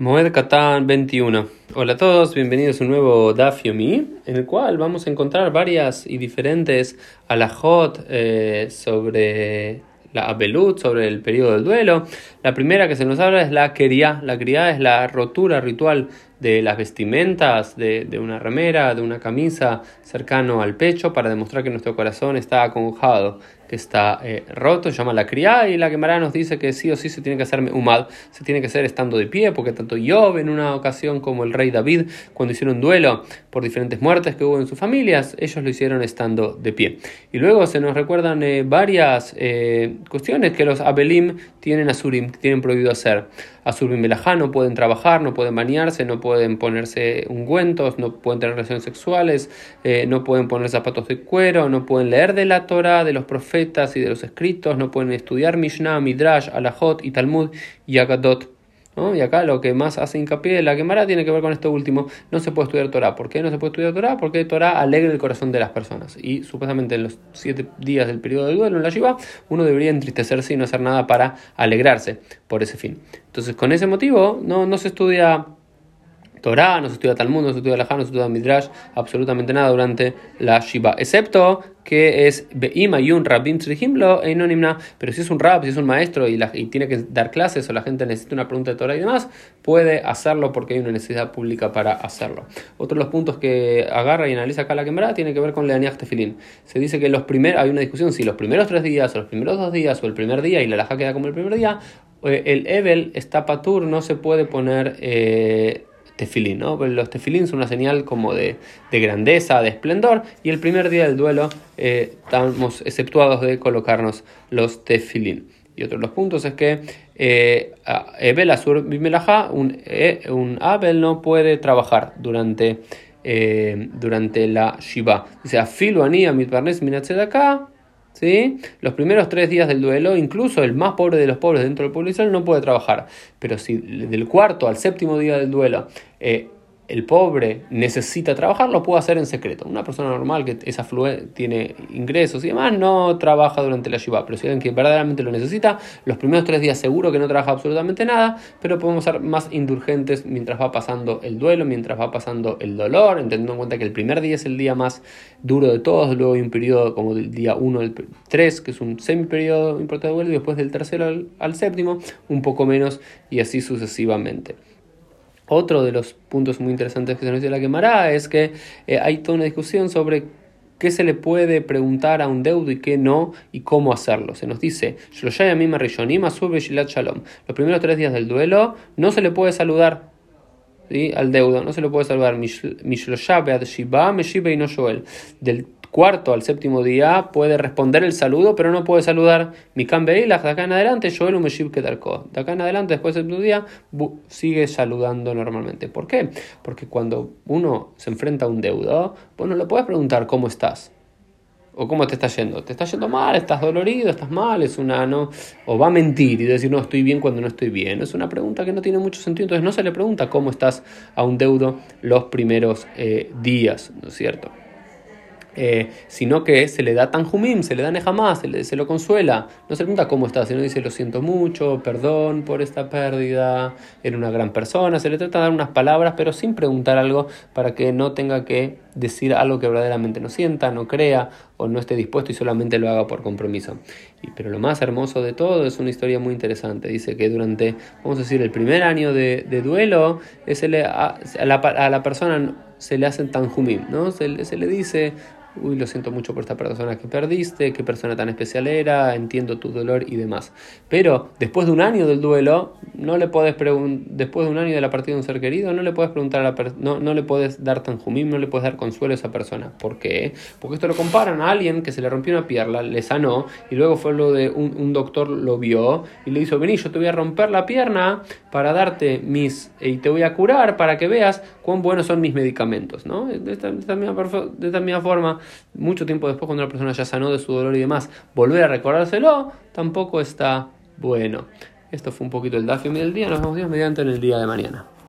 Moed Katan 21. Hola a todos, bienvenidos a un nuevo Daf Yomi, en el cual vamos a encontrar varias y diferentes alajot eh, sobre la abelut, sobre el periodo del duelo. La primera que se nos habla es la quería. La quería es la rotura ritual de las vestimentas, de, de, una remera, de una camisa cercano al pecho para demostrar que nuestro corazón está aconjado, que está eh, roto, llama la criada y la Gemara nos dice que sí o sí se tiene que hacer humad, se tiene que hacer estando de pie, porque tanto Job en una ocasión como el rey David, cuando hicieron duelo por diferentes muertes que hubo en sus familias, ellos lo hicieron estando de pie. Y luego se nos recuerdan eh, varias eh, cuestiones que los Abelim tienen Asurim, tienen prohibido hacer. Asurim Belajá no pueden trabajar, no pueden bañarse, no pueden ponerse ungüentos, no pueden tener relaciones sexuales, eh, no pueden poner zapatos de cuero, no pueden leer de la Torah, de los profetas y de los escritos, no pueden estudiar Mishnah, Midrash, Alajot y Talmud y Agadot. Y acá lo que más hace hincapié de la Gemara tiene que ver con esto último. No se puede estudiar Torah. ¿Por qué no se puede estudiar Torah? Porque Torah alegra el corazón de las personas. Y supuestamente en los siete días del periodo de duelo en la Shiva, uno debería entristecerse y no hacer nada para alegrarse por ese fin. Entonces, con ese motivo, no, no se estudia Torah, no se estudia Talmud, no se estudia Lajá, no se estudia Midrash, absolutamente nada durante la Shiva, excepto que es Be'ima y un Rabim Tzrihimlo e Inonimna, pero si es un rab, si es un maestro y, tiene que dar clases o la gente necesita una pregunta de Torah y demás, puede hacerlo porque hay una necesidad pública para hacerlo. Otro de los puntos que agarra y analiza acá la tiene que ver con Leaniach Tefilin. Se dice que los primeros, hay una discusión si los primeros tres días o los primeros dos días o el primer día y la laja queda como el primer día, eh, el Evel está patur, no se puede poner. Eh, tefilín, ¿no? Los tefilín son una señal como de, grandeza, de esplendor, y el primer día del duelo eh, estamos exceptuados de colocarnos los tefilín. Y otro de los puntos es que eh, Ebel Asur un, eh, un Abel no puede trabajar durante, durante la Shiva. Dice, Afilu Anía Mitbarnes acá ¿Sí? Los primeros tres días del duelo, incluso el más pobre de los pobres dentro del pueblo Israel no puede trabajar. Pero si del cuarto al séptimo día del duelo eh, el pobre necesita trabajar, lo puede hacer en secreto. Una persona normal que es tiene ingresos y demás, no trabaja durante la Shiva. Pero si alguien que verdaderamente lo necesita, los primeros tres días seguro que no trabaja absolutamente nada, pero podemos ser más indulgentes mientras va pasando el duelo, mientras va pasando el dolor, teniendo en cuenta que el primer día es el día más duro de todos, luego hay un periodo como del día 1 al 3, que es un semi-periodo importante de duelo, y después del tercero al séptimo, un poco menos, y así sucesivamente. Otro de los puntos muy interesantes que se nos dice la quemará es que eh, hay toda una discusión sobre qué se le puede preguntar a un deudo y qué no y cómo hacerlo. Se nos dice, los primeros tres días del duelo no se le puede saludar al deudo, no se le puede saludar. Del cuarto al séptimo día puede responder el saludo, pero no puede saludar Mikan Beilach. De acá en adelante, Joel Umeshib Kedarko. De acá en adelante, después del séptimo día, sigue saludando normalmente. ¿Por qué? Porque cuando uno se enfrenta a un deudo, vos no le puedes preguntar cómo estás. O cómo te está yendo. ¿Te está yendo mal? ¿Estás dolorido? ¿Estás mal? Es una, ¿no? O va a mentir y decir, no, estoy bien cuando no estoy bien. Es una pregunta que no tiene mucho sentido. Entonces no se le pregunta cómo estás a un deudo los primeros eh, días, ¿no es cierto? Eh, sino que se le da tanjumim, se le da nejamás, se, se lo consuela. No se pregunta cómo está, sino dice lo siento mucho, perdón por esta pérdida, era una gran persona. Se le trata de dar unas palabras, pero sin preguntar algo para que no tenga que decir algo que verdaderamente no sienta, no crea o no esté dispuesto y solamente lo haga por compromiso. Pero lo más hermoso de todo es una historia muy interesante. Dice que durante, vamos a decir, el primer año de, duelo, es a, la, a, la, persona se le hacen tanjumim, ¿no? Se, se le dice uy, lo siento mucho por esta persona que perdiste, qué persona tan especial era, entiendo tu dolor y demás. Pero después de un año del duelo, no le puedes después de un año de la partida de un ser querido, no le puedes preguntar a la no, no le puedes dar tanjumim, no le puedes dar consuelo a esa persona. ¿Por qué? Porque esto lo comparan a alguien que se le rompió una pierna, le sanó, y luego fue lo de un, doctor lo vio y le hizo, vení, yo te voy a romper la pierna para darte mis, y te voy a curar para que veas cuán buenos son mis medicamentos, ¿no? De esta, de esta misma forma, mucho tiempo después, cuando una persona ya sanó de su dolor y demás, volver a recordárselo, tampoco está bueno. Esto fue un poquito el Dafio del día. Nos vemos mediante en el día de mañana.